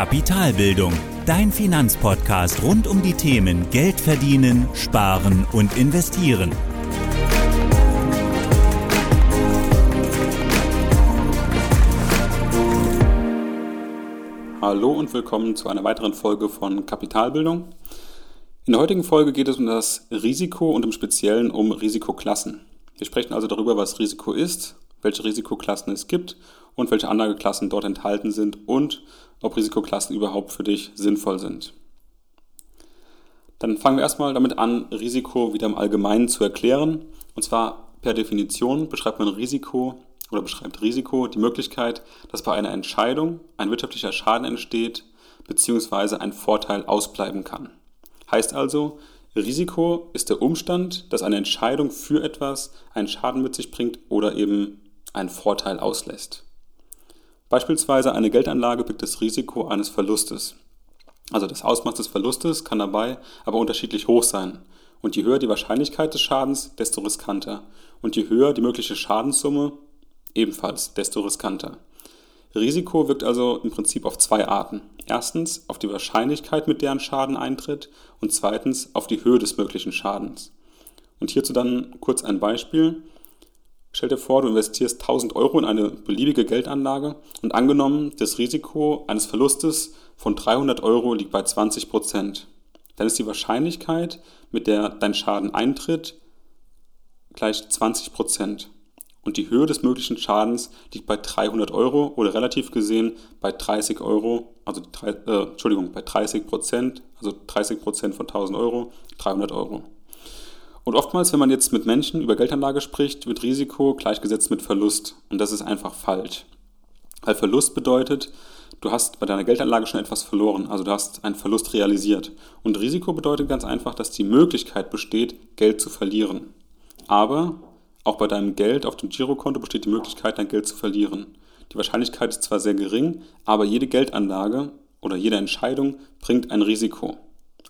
Kapitalbildung, dein Finanzpodcast rund um die Themen Geld verdienen, sparen und investieren. Hallo und willkommen zu einer weiteren Folge von Kapitalbildung. In der heutigen Folge geht es um das Risiko und im Speziellen um Risikoklassen. Wir sprechen also darüber, was Risiko ist, welche Risikoklassen es gibt und welche Anlageklassen dort enthalten sind und ob Risikoklassen überhaupt für dich sinnvoll sind. Dann fangen wir erstmal damit an, Risiko wieder im Allgemeinen zu erklären. Und zwar per Definition beschreibt man Risiko oder beschreibt Risiko die Möglichkeit, dass bei einer Entscheidung ein wirtschaftlicher Schaden entsteht bzw. ein Vorteil ausbleiben kann. Heißt also, Risiko ist der Umstand, dass eine Entscheidung für etwas einen Schaden mit sich bringt oder eben einen Vorteil auslässt. Beispielsweise eine Geldanlage birgt das Risiko eines Verlustes. Also das Ausmaß des Verlustes kann dabei aber unterschiedlich hoch sein. Und je höher die Wahrscheinlichkeit des Schadens, desto riskanter. Und je höher die mögliche Schadenssumme, ebenfalls desto riskanter. Risiko wirkt also im Prinzip auf zwei Arten. Erstens auf die Wahrscheinlichkeit, mit der ein Schaden eintritt und zweitens auf die Höhe des möglichen Schadens. Und hierzu dann kurz ein Beispiel. Stell dir vor, du investierst 1000 Euro in eine beliebige Geldanlage und angenommen, das Risiko eines Verlustes von 300 Euro liegt bei 20 Prozent. Dann ist die Wahrscheinlichkeit, mit der dein Schaden eintritt, gleich 20 Prozent. Und die Höhe des möglichen Schadens liegt bei 300 Euro oder relativ gesehen bei 30 Euro, also äh, Entschuldigung, bei 30 Prozent, also 30 Prozent von 1000 Euro, 300 Euro. Und oftmals, wenn man jetzt mit Menschen über Geldanlage spricht, wird Risiko gleichgesetzt mit Verlust. Und das ist einfach falsch. Weil Verlust bedeutet, du hast bei deiner Geldanlage schon etwas verloren, also du hast einen Verlust realisiert. Und Risiko bedeutet ganz einfach, dass die Möglichkeit besteht, Geld zu verlieren. Aber auch bei deinem Geld auf dem Girokonto besteht die Möglichkeit, dein Geld zu verlieren. Die Wahrscheinlichkeit ist zwar sehr gering, aber jede Geldanlage oder jede Entscheidung bringt ein Risiko.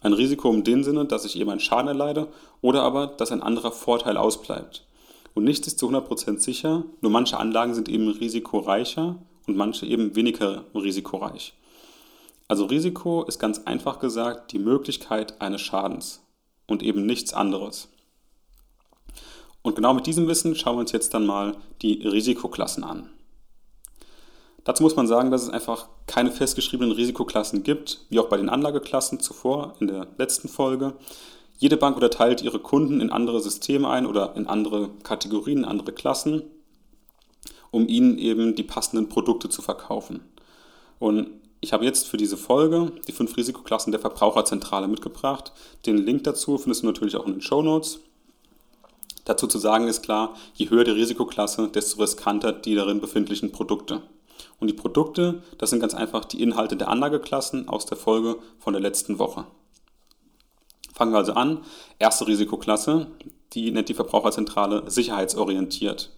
Ein Risiko in dem Sinne, dass ich eben einen Schaden erleide oder aber, dass ein anderer Vorteil ausbleibt. Und nichts ist zu 100% sicher, nur manche Anlagen sind eben risikoreicher und manche eben weniger risikoreich. Also Risiko ist ganz einfach gesagt die Möglichkeit eines Schadens und eben nichts anderes. Und genau mit diesem Wissen schauen wir uns jetzt dann mal die Risikoklassen an. Dazu muss man sagen, dass es einfach keine festgeschriebenen Risikoklassen gibt, wie auch bei den Anlageklassen zuvor in der letzten Folge. Jede Bank unterteilt ihre Kunden in andere Systeme ein oder in andere Kategorien, andere Klassen, um ihnen eben die passenden Produkte zu verkaufen. Und ich habe jetzt für diese Folge die fünf Risikoklassen der Verbraucherzentrale mitgebracht. Den Link dazu findest du natürlich auch in den Show Notes. Dazu zu sagen ist klar, je höher die Risikoklasse, desto riskanter die darin befindlichen Produkte. Und die Produkte, das sind ganz einfach die Inhalte der Anlageklassen aus der Folge von der letzten Woche. Fangen wir also an. Erste Risikoklasse, die nennt die Verbraucherzentrale sicherheitsorientiert.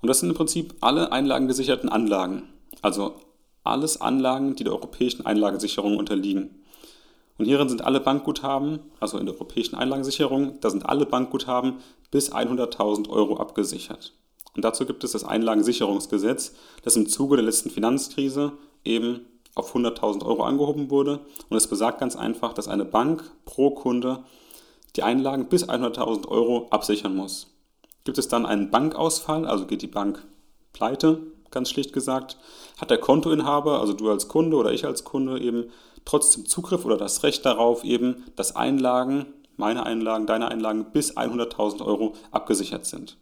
Und das sind im Prinzip alle einlagengesicherten Anlagen. Also alles Anlagen, die der europäischen Einlagensicherung unterliegen. Und hierin sind alle Bankguthaben, also in der europäischen Einlagensicherung, da sind alle Bankguthaben bis 100.000 Euro abgesichert. Und dazu gibt es das Einlagensicherungsgesetz, das im Zuge der letzten Finanzkrise eben auf 100.000 Euro angehoben wurde. Und es besagt ganz einfach, dass eine Bank pro Kunde die Einlagen bis 100.000 Euro absichern muss. Gibt es dann einen Bankausfall, also geht die Bank pleite, ganz schlicht gesagt, hat der Kontoinhaber, also du als Kunde oder ich als Kunde eben trotzdem Zugriff oder das Recht darauf eben, dass Einlagen, meine Einlagen, deine Einlagen bis 100.000 Euro abgesichert sind.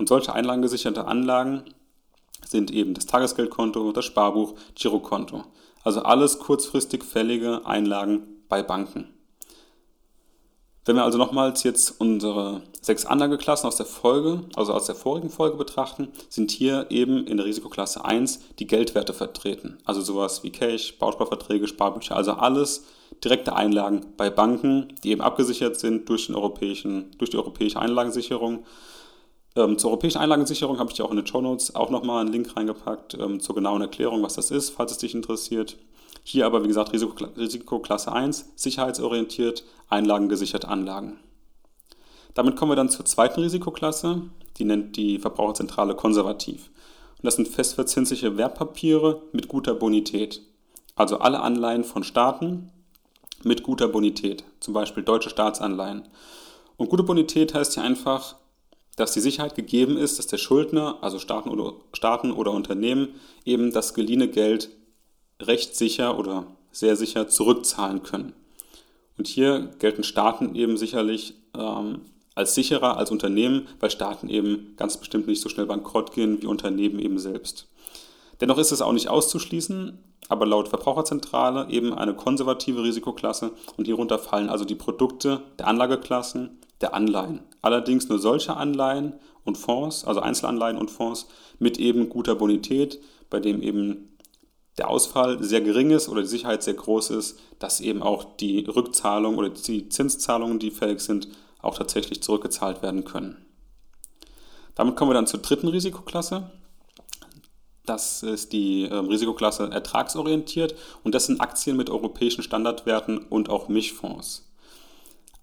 Und solche einlagengesicherte Anlagen sind eben das Tagesgeldkonto, das Sparbuch, Girokonto. Also alles kurzfristig fällige Einlagen bei Banken. Wenn wir also nochmals jetzt unsere sechs Anlageklassen aus der Folge, also aus der vorigen Folge betrachten, sind hier eben in der Risikoklasse 1 die Geldwerte vertreten. Also sowas wie Cash, Bausparverträge, Sparbücher, also alles direkte Einlagen bei Banken, die eben abgesichert sind durch, den europäischen, durch die europäische Einlagensicherung ähm, zur europäischen Einlagensicherung habe ich dir auch in den Show Notes auch nochmal einen Link reingepackt ähm, zur genauen Erklärung, was das ist, falls es dich interessiert. Hier aber, wie gesagt, Risikokla Risikoklasse 1, sicherheitsorientiert, einlagengesicherte Anlagen. Damit kommen wir dann zur zweiten Risikoklasse, die nennt die Verbraucherzentrale konservativ. Und das sind festverzinsliche Wertpapiere mit guter Bonität. Also alle Anleihen von Staaten mit guter Bonität, zum Beispiel deutsche Staatsanleihen. Und gute Bonität heißt ja einfach, dass die Sicherheit gegeben ist, dass der Schuldner, also Staaten oder, Staaten oder Unternehmen, eben das geliehene Geld recht sicher oder sehr sicher zurückzahlen können. Und hier gelten Staaten eben sicherlich ähm, als sicherer als Unternehmen, weil Staaten eben ganz bestimmt nicht so schnell bankrott gehen wie Unternehmen eben selbst. Dennoch ist es auch nicht auszuschließen, aber laut Verbraucherzentrale eben eine konservative Risikoklasse und hierunter fallen also die Produkte der Anlageklassen der Anleihen. Allerdings nur solche Anleihen und Fonds, also Einzelanleihen und Fonds mit eben guter Bonität, bei dem eben der Ausfall sehr gering ist oder die Sicherheit sehr groß ist, dass eben auch die Rückzahlung oder die Zinszahlungen, die fällig sind, auch tatsächlich zurückgezahlt werden können. Damit kommen wir dann zur dritten Risikoklasse. Das ist die äh, Risikoklasse ertragsorientiert und das sind Aktien mit europäischen Standardwerten und auch Mischfonds.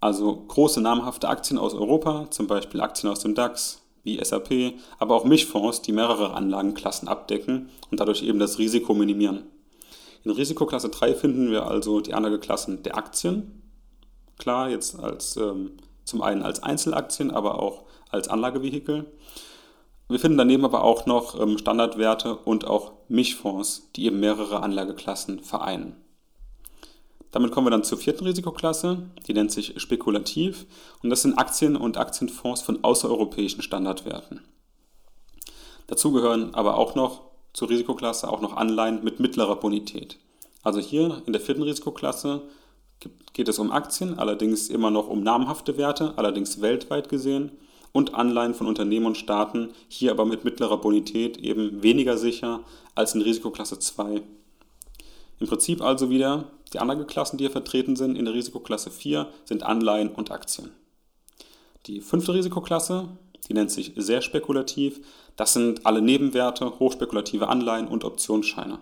Also große namhafte Aktien aus Europa, zum Beispiel Aktien aus dem DAX wie SAP, aber auch Mischfonds, die mehrere Anlagenklassen abdecken und dadurch eben das Risiko minimieren. In Risikoklasse 3 finden wir also die Anlageklassen der Aktien, klar jetzt als ähm, zum einen als Einzelaktien, aber auch als Anlagevehikel. Wir finden daneben aber auch noch ähm, Standardwerte und auch Mischfonds, die eben mehrere Anlageklassen vereinen. Damit kommen wir dann zur vierten Risikoklasse, die nennt sich spekulativ und das sind Aktien und Aktienfonds von außereuropäischen Standardwerten. Dazu gehören aber auch noch zur Risikoklasse auch noch Anleihen mit mittlerer Bonität. Also hier in der vierten Risikoklasse geht es um Aktien, allerdings immer noch um namhafte Werte, allerdings weltweit gesehen, und Anleihen von Unternehmen und Staaten, hier aber mit mittlerer Bonität eben weniger sicher als in Risikoklasse 2. Im Prinzip also wieder die Anlageklassen, die hier vertreten sind in der Risikoklasse 4, sind Anleihen und Aktien. Die fünfte Risikoklasse, die nennt sich sehr spekulativ, das sind alle Nebenwerte, hochspekulative Anleihen und Optionsscheine.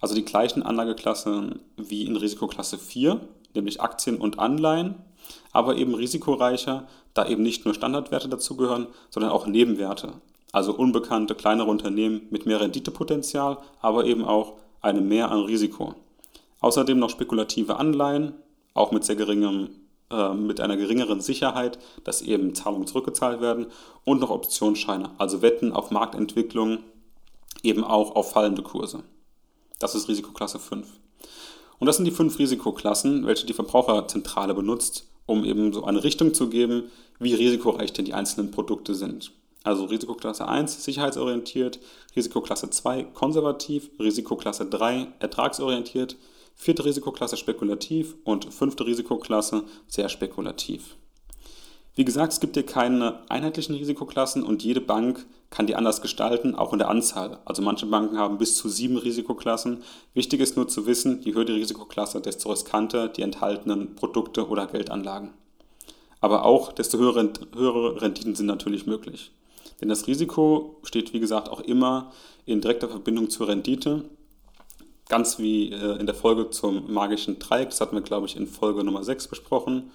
Also die gleichen Anlageklassen wie in Risikoklasse 4, nämlich Aktien und Anleihen, aber eben risikoreicher, da eben nicht nur Standardwerte dazugehören, sondern auch Nebenwerte. Also unbekannte kleinere Unternehmen mit mehr Renditepotenzial, aber eben auch einem Mehr an Risiko. Außerdem noch spekulative Anleihen, auch mit sehr geringem äh, mit einer geringeren Sicherheit, dass eben Zahlungen zurückgezahlt werden und noch Optionsscheine, also Wetten auf Marktentwicklung, eben auch auf fallende Kurse. Das ist Risikoklasse 5. Und das sind die fünf Risikoklassen, welche die Verbraucherzentrale benutzt, um eben so eine Richtung zu geben, wie risikoreich denn die einzelnen Produkte sind. Also Risikoklasse 1 sicherheitsorientiert, Risikoklasse 2 konservativ, Risikoklasse 3 ertragsorientiert, vierte Risikoklasse spekulativ und fünfte Risikoklasse sehr spekulativ. Wie gesagt, es gibt hier keine einheitlichen Risikoklassen und jede Bank kann die anders gestalten, auch in der Anzahl. Also manche Banken haben bis zu sieben Risikoklassen. Wichtig ist nur zu wissen, je höher die Risikoklasse, desto riskanter die enthaltenen Produkte oder Geldanlagen. Aber auch desto höhere, Renditen sind natürlich möglich. Denn das Risiko steht, wie gesagt, auch immer in direkter Verbindung zur Rendite. Ganz wie äh, in der Folge zum magischen Dreieck, das hatten wir, glaube ich, in Folge Nummer 6 besprochen.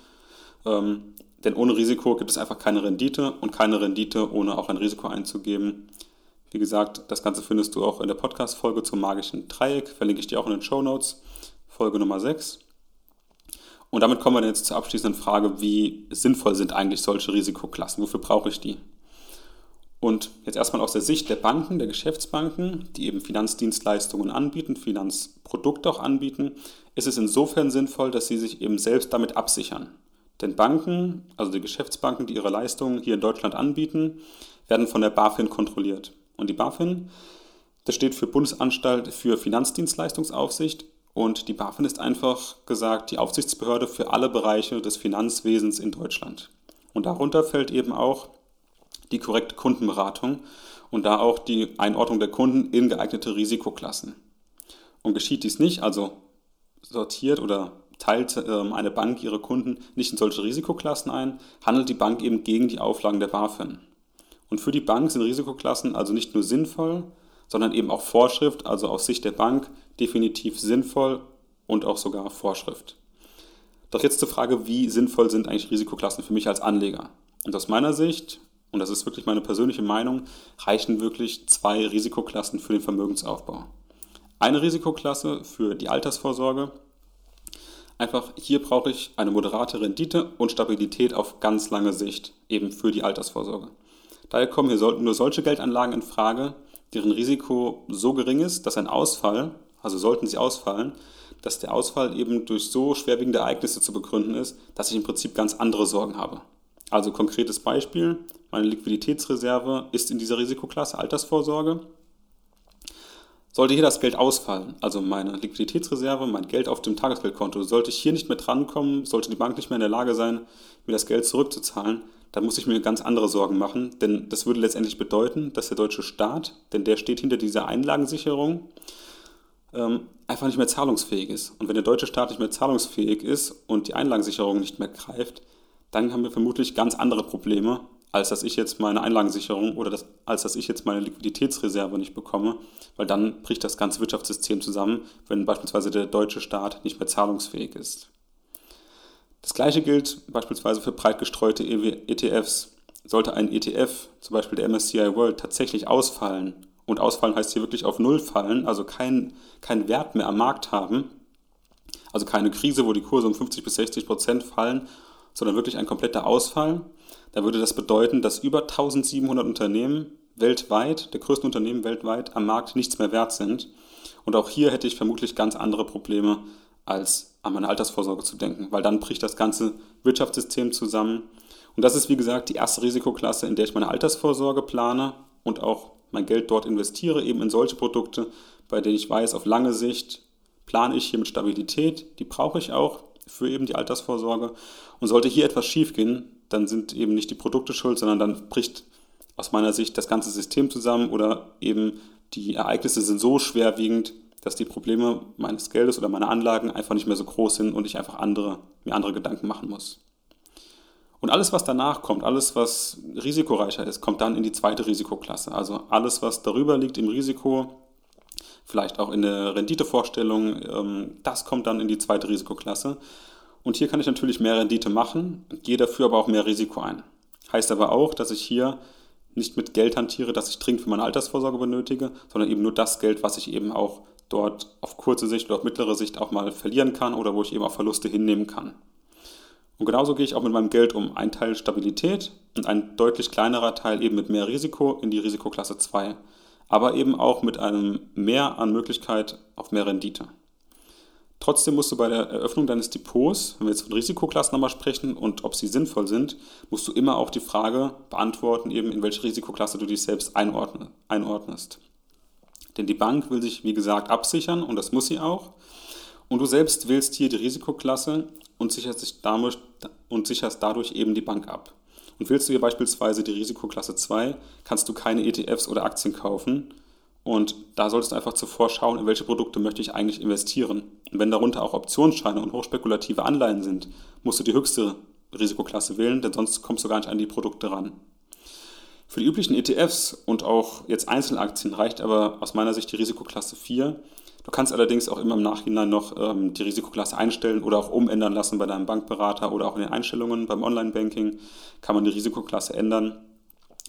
Ähm, denn ohne Risiko gibt es einfach keine Rendite und keine Rendite, ohne auch ein Risiko einzugeben. Wie gesagt, das Ganze findest du auch in der Podcast-Folge zum magischen Dreieck, verlinke ich dir auch in den Show Notes, Folge Nummer 6. Und damit kommen wir jetzt zur abschließenden Frage, wie sinnvoll sind eigentlich solche Risikoklassen? Wofür brauche ich die? Und jetzt erstmal aus der Sicht der Banken, der Geschäftsbanken, die eben Finanzdienstleistungen anbieten, Finanzprodukte auch anbieten, ist es insofern sinnvoll, dass sie sich eben selbst damit absichern. Denn Banken, also die Geschäftsbanken, die ihre Leistungen hier in Deutschland anbieten, werden von der BaFin kontrolliert. Und die BaFin, das steht für Bundesanstalt für Finanzdienstleistungsaufsicht und die BaFin ist einfach gesagt die Aufsichtsbehörde für alle Bereiche des Finanzwesens in Deutschland. Und darunter fällt eben auch die korrekte Kundenberatung und da auch die Einordnung der Kunden in geeignete Risikoklassen. Und geschieht dies nicht, also sortiert oder teilt ähm, eine Bank ihre Kunden nicht in solche Risikoklassen ein, handelt die Bank eben gegen die Auflagen der BaFin. Und für die Bank sind Risikoklassen also nicht nur sinnvoll, sondern eben auch Vorschrift, also aus Sicht der Bank definitiv sinnvoll und auch sogar Vorschrift. Doch jetzt zur Frage, wie sinnvoll sind eigentlich Risikoklassen für mich als Anleger? Und aus meiner Sicht, und das ist wirklich meine persönliche Meinung, reichen wirklich zwei Risikoklassen für den Vermögensaufbau. eine Risikoklasse für die Altersvorsorge. Einfach hier brauche ich eine moderate Rendite und Stabilität auf ganz lange Sicht, eben für die Altersvorsorge. Daher kommen hier nur solche Geldanlagen in Frage, deren Risiko so gering ist, dass ein Ausfall, also sollten sie ausfallen, dass der Ausfall eben durch so schwerwiegende Ereignisse zu begründen ist, dass ich im Prinzip ganz andere Sorgen habe. Also konkretes Beispiel, meine Liquiditätsreserve ist in dieser Risikoklasse Altersvorsorge. Sollte hier das Geld ausfallen, also meine Liquiditätsreserve, mein Geld auf dem Tagesgeldkonto, sollte ich hier nicht mehr drankommen, sollte die Bank nicht mehr in der Lage sein, mir das Geld zurückzuzahlen, dann muss ich mir ganz andere Sorgen machen, denn das würde letztendlich bedeuten, dass der deutsche Staat, denn der steht hinter dieser Einlagensicherung, ähm, einfach nicht mehr zahlungsfähig ist. Und wenn der deutsche Staat nicht mehr zahlungsfähig ist und die Einlagensicherung nicht mehr greift, dann haben wir vermutlich ganz andere Probleme, als dass ich jetzt meine Einlagensicherung oder das, als dass ich jetzt meine Liquiditätsreserve nicht bekomme, weil dann bricht das ganze Wirtschaftssystem zusammen, wenn beispielsweise der deutsche Staat nicht mehr zahlungsfähig ist. Das gleiche gilt beispielsweise für breit gestreute ETFs. Sollte ein ETF, zum Beispiel der MSCI World, tatsächlich ausfallen, und ausfallen heißt hier wirklich auf Null fallen, also keinen kein Wert mehr am Markt haben, also keine Krise, wo die Kurse um 50 bis 60 Prozent fallen, sondern wirklich ein kompletter Ausfall, da würde das bedeuten, dass über 1700 Unternehmen weltweit, der größten Unternehmen weltweit, am Markt nichts mehr wert sind. Und auch hier hätte ich vermutlich ganz andere Probleme, als an meine Altersvorsorge zu denken, weil dann bricht das ganze Wirtschaftssystem zusammen. Und das ist, wie gesagt, die erste Risikoklasse, in der ich meine Altersvorsorge plane und auch mein Geld dort investiere, eben in solche Produkte, bei denen ich weiß, auf lange Sicht plane ich hier mit Stabilität, die brauche ich auch für eben die Altersvorsorge. Und sollte hier etwas schiefgehen, dann sind eben nicht die Produkte schuld, sondern dann bricht aus meiner Sicht das ganze System zusammen oder eben die Ereignisse sind so schwerwiegend, dass die Probleme meines Geldes oder meiner Anlagen einfach nicht mehr so groß sind und ich einfach andere, mir andere Gedanken machen muss. Und alles, was danach kommt, alles, was risikoreicher ist, kommt dann in die zweite Risikoklasse. Also alles, was darüber liegt im Risiko, vielleicht auch in der Renditevorstellung, ähm, das kommt dann in die zweite Risikoklasse. Und hier kann ich natürlich mehr Rendite machen, gehe dafür aber auch mehr Risiko ein. Heißt aber auch, dass ich hier nicht mit Geld hantiere, das ich dringend für meine Altersvorsorge benötige, sondern eben nur das Geld, was ich eben auch dort auf kurze Sicht oder auf mittlere Sicht auch mal verlieren kann oder wo ich eben auch Verluste hinnehmen kann. Und genauso gehe ich auch mit meinem Geld um. Ein Teil Stabilität und ein deutlich kleinerer Teil eben mit mehr Risiko in die Risikoklasse 2. Aber eben auch mit einem Mehr an Möglichkeit auf mehr Rendite. Trotzdem musst du bei der Eröffnung deines Depots, wenn wir jetzt von Risikoklassen nochmal sprechen und ob sie sinnvoll sind, musst du immer auch die Frage beantworten, eben in welche Risikoklasse du dich selbst einordnest. Denn die Bank will sich, wie gesagt, absichern und das muss sie auch. Und du selbst wählst hier die Risikoklasse und sicherst, dich damit, und sicherst dadurch eben die Bank ab. Und willst du hier beispielsweise die Risikoklasse 2, kannst du keine ETFs oder Aktien kaufen. Und da solltest du einfach zuvor schauen, in welche Produkte möchte ich eigentlich investieren. Und wenn darunter auch Optionsscheine und hochspekulative Anleihen sind, musst du die höchste Risikoklasse wählen, denn sonst kommst du gar nicht an die Produkte ran. Für die üblichen ETFs und auch jetzt Einzelaktien reicht aber aus meiner Sicht die Risikoklasse 4, Du kannst allerdings auch immer im Nachhinein noch ähm, die Risikoklasse einstellen oder auch umändern lassen bei deinem Bankberater oder auch in den Einstellungen beim Online-Banking kann man die Risikoklasse ändern.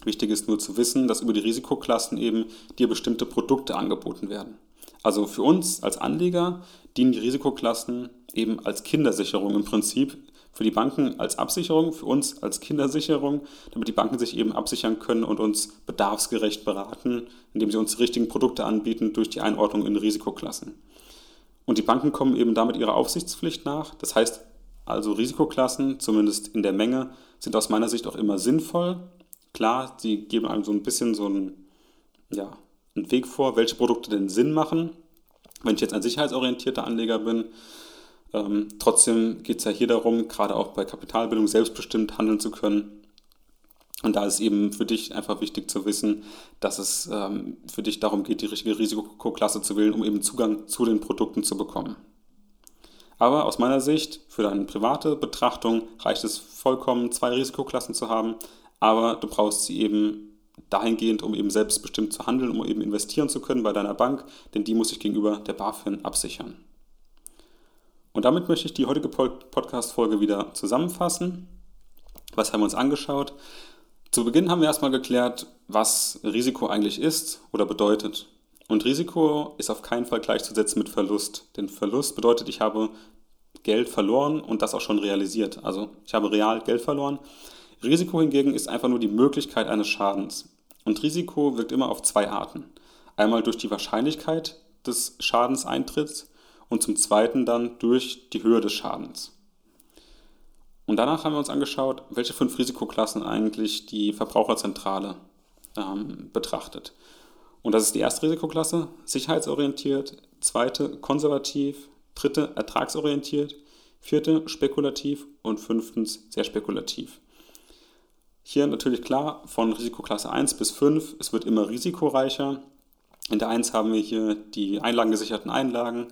Wichtig ist nur zu wissen, dass über die Risikoklassen eben dir bestimmte Produkte angeboten werden. Also für uns als Anleger dienen die Risikoklassen eben als Kindersicherung im Prinzip für die Banken als Absicherung, für uns als Kindersicherung, damit die Banken sich eben absichern können und uns bedarfsgerecht beraten, indem sie uns die richtigen Produkte anbieten durch die Einordnung in Risikoklassen. Und die Banken kommen eben damit ihrer Aufsichtspflicht nach. Das heißt also Risikoklassen, zumindest in der Menge, sind aus meiner Sicht auch immer sinnvoll. Klar, sie geben einem so ein bisschen so einen, ja, einen Weg vor, welche Produkte denn Sinn machen. Wenn ich jetzt ein sicherheitsorientierter Anleger bin, ähm, trotzdem geht es ja hier darum, gerade auch bei Kapitalbildung selbstbestimmt handeln zu können. Und da ist eben für dich einfach wichtig zu wissen, dass es ähm, für dich darum geht, die richtige Risikoklasse zu wählen, um eben Zugang zu den Produkten zu bekommen. Aber aus meiner Sicht, für deine private Betrachtung reicht es vollkommen, zwei Risikoklassen zu haben, aber du brauchst sie eben dahingehend, um eben selbstbestimmt zu handeln, um eben investieren zu können bei deiner Bank, denn die muss sich gegenüber der BaFin absichern. Und damit möchte ich die heutige Podcast-Folge wieder zusammenfassen. Was haben wir uns angeschaut? Zu Beginn haben wir erstmal geklärt, was Risiko eigentlich ist oder bedeutet. Und Risiko ist auf keinen Fall gleichzusetzen mit Verlust. Denn Verlust bedeutet, ich habe Geld verloren und das auch schon realisiert. Also ich habe real Geld verloren. Risiko hingegen ist einfach nur die Möglichkeit eines Schadens. Und Risiko wirkt immer auf zwei Arten. Einmal durch die Wahrscheinlichkeit des Schadenseintritts und zum Zweiten dann durch die Höhe des Schadens. Und danach haben wir uns angeschaut, welche fünf Risikoklassen eigentlich die Verbraucherzentrale ähm, betrachtet. Und das ist die erste Risikoklasse, sicherheitsorientiert, zweite konservativ, dritte ertragsorientiert, vierte spekulativ und fünftens sehr spekulativ. Hier natürlich klar von Risikoklasse 1 bis 5, es wird immer risikoreicher. In der 1 haben wir hier die einlagengesicherten Einlagen,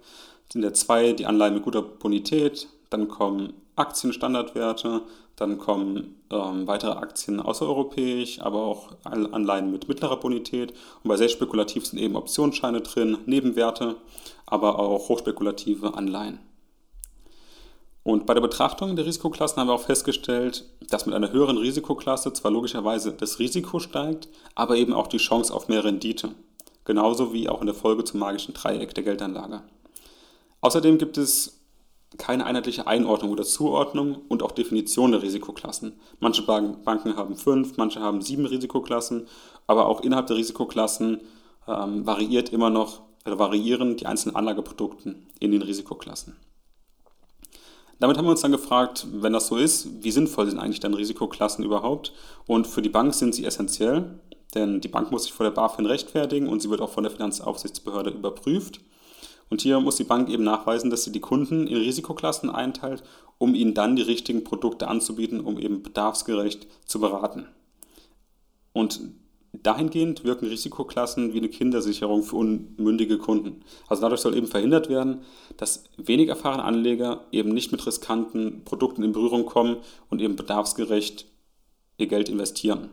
in der 2 die Anleihen mit guter Bonität, dann kommen Aktienstandardwerte, dann kommen ähm, weitere Aktien außereuropäisch, aber auch Anleihen mit mittlerer Bonität. Und bei sehr spekulativ sind eben Optionsscheine drin, Nebenwerte, aber auch hochspekulative Anleihen. Und bei der Betrachtung der Risikoklassen haben wir auch festgestellt, dass mit einer höheren Risikoklasse zwar logischerweise das Risiko steigt, aber eben auch die Chance auf mehr Rendite. Genauso wie auch in der Folge zum magischen Dreieck der Geldanlage. Außerdem gibt es keine einheitliche Einordnung oder Zuordnung und auch Definition der Risikoklassen. Manche Banken haben fünf, manche haben sieben Risikoklassen, aber auch innerhalb der Risikoklassen ähm, variiert immer noch oder variieren die einzelnen Anlageprodukte in den Risikoklassen. Damit haben wir uns dann gefragt, wenn das so ist, wie sinnvoll sind eigentlich dann Risikoklassen überhaupt? Und für die Bank sind sie essentiell, denn die Bank muss sich vor der BaFin rechtfertigen und sie wird auch von der Finanzaufsichtsbehörde überprüft. Und hier muss die Bank eben nachweisen, dass sie die Kunden in Risikoklassen einteilt, um ihnen dann die richtigen Produkte anzubieten, um eben bedarfsgerecht zu beraten. Und dahingehend wirken Risikoklassen wie eine Kindersicherung für unmündige Kunden. Also dadurch soll eben verhindert werden, dass wenig erfahrene Anleger eben nicht mit riskanten Produkten in Berührung kommen und eben bedarfsgerecht ihr Geld investieren.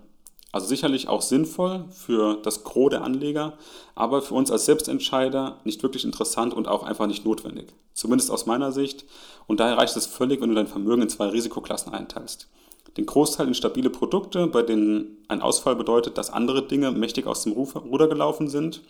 Also sicherlich auch sinnvoll für das Gros der Anleger, aber für uns als Selbstentscheider nicht wirklich interessant und auch einfach nicht notwendig. Zumindest aus meiner Sicht. Und daher reicht es völlig, wenn du dein Vermögen in zwei Risikoklassen einteilst. Den Großteil in stabile Produkte, bei denen ein Ausfall bedeutet, dass andere Dinge mächtig aus dem Ruder gelaufen sind.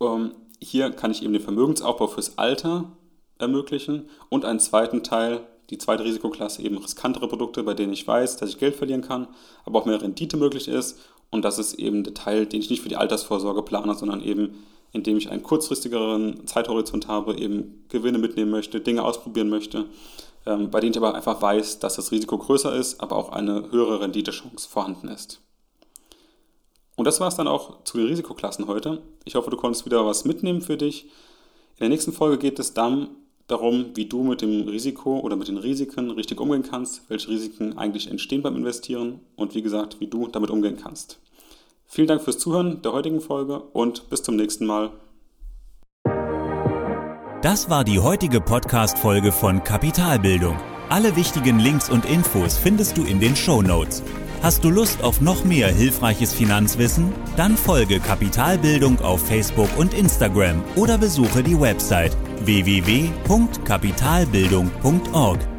Ähm, hier kann ich eben den Vermögensaufbau fürs Alter ermöglichen und einen zweiten Teil die zweite Risikoklasse eben riskantere Produkte, bei denen ich weiß, dass ich Geld verlieren kann, aber auch mehr Rendite möglich ist. Und das ist eben der Teil, den ich nicht für die Altersvorsorge plane, sondern eben, indem ich einen kurzfristigeren Zeithorizont habe, eben Gewinne mitnehmen möchte, Dinge ausprobieren möchte, ähm, bei denen ich aber einfach weiß, dass das Risiko größer ist, aber auch eine höhere Renditechance vorhanden ist. Und das war es dann auch zu den Risikoklassen heute. Ich hoffe, du konntest wieder was mitnehmen für dich. In der nächsten Folge geht es dann darum, wie du mit dem Risiko oder mit den Risiken richtig umgehen kannst, welche Risiken eigentlich entstehen beim Investieren und wie gesagt, wie du damit umgehen kannst. Vielen Dank fürs Zuhören der heutigen Folge und bis zum nächsten Mal. Das war die heutige Podcast-Folge von Kapitalbildung. Alle wichtigen Links und Infos findest du in den Show Notes. Hast du Lust auf noch mehr hilfreiches Finanzwissen? Dann folge Kapitalbildung auf Facebook und Instagram oder besuche die Website www.kapitalbildung.org.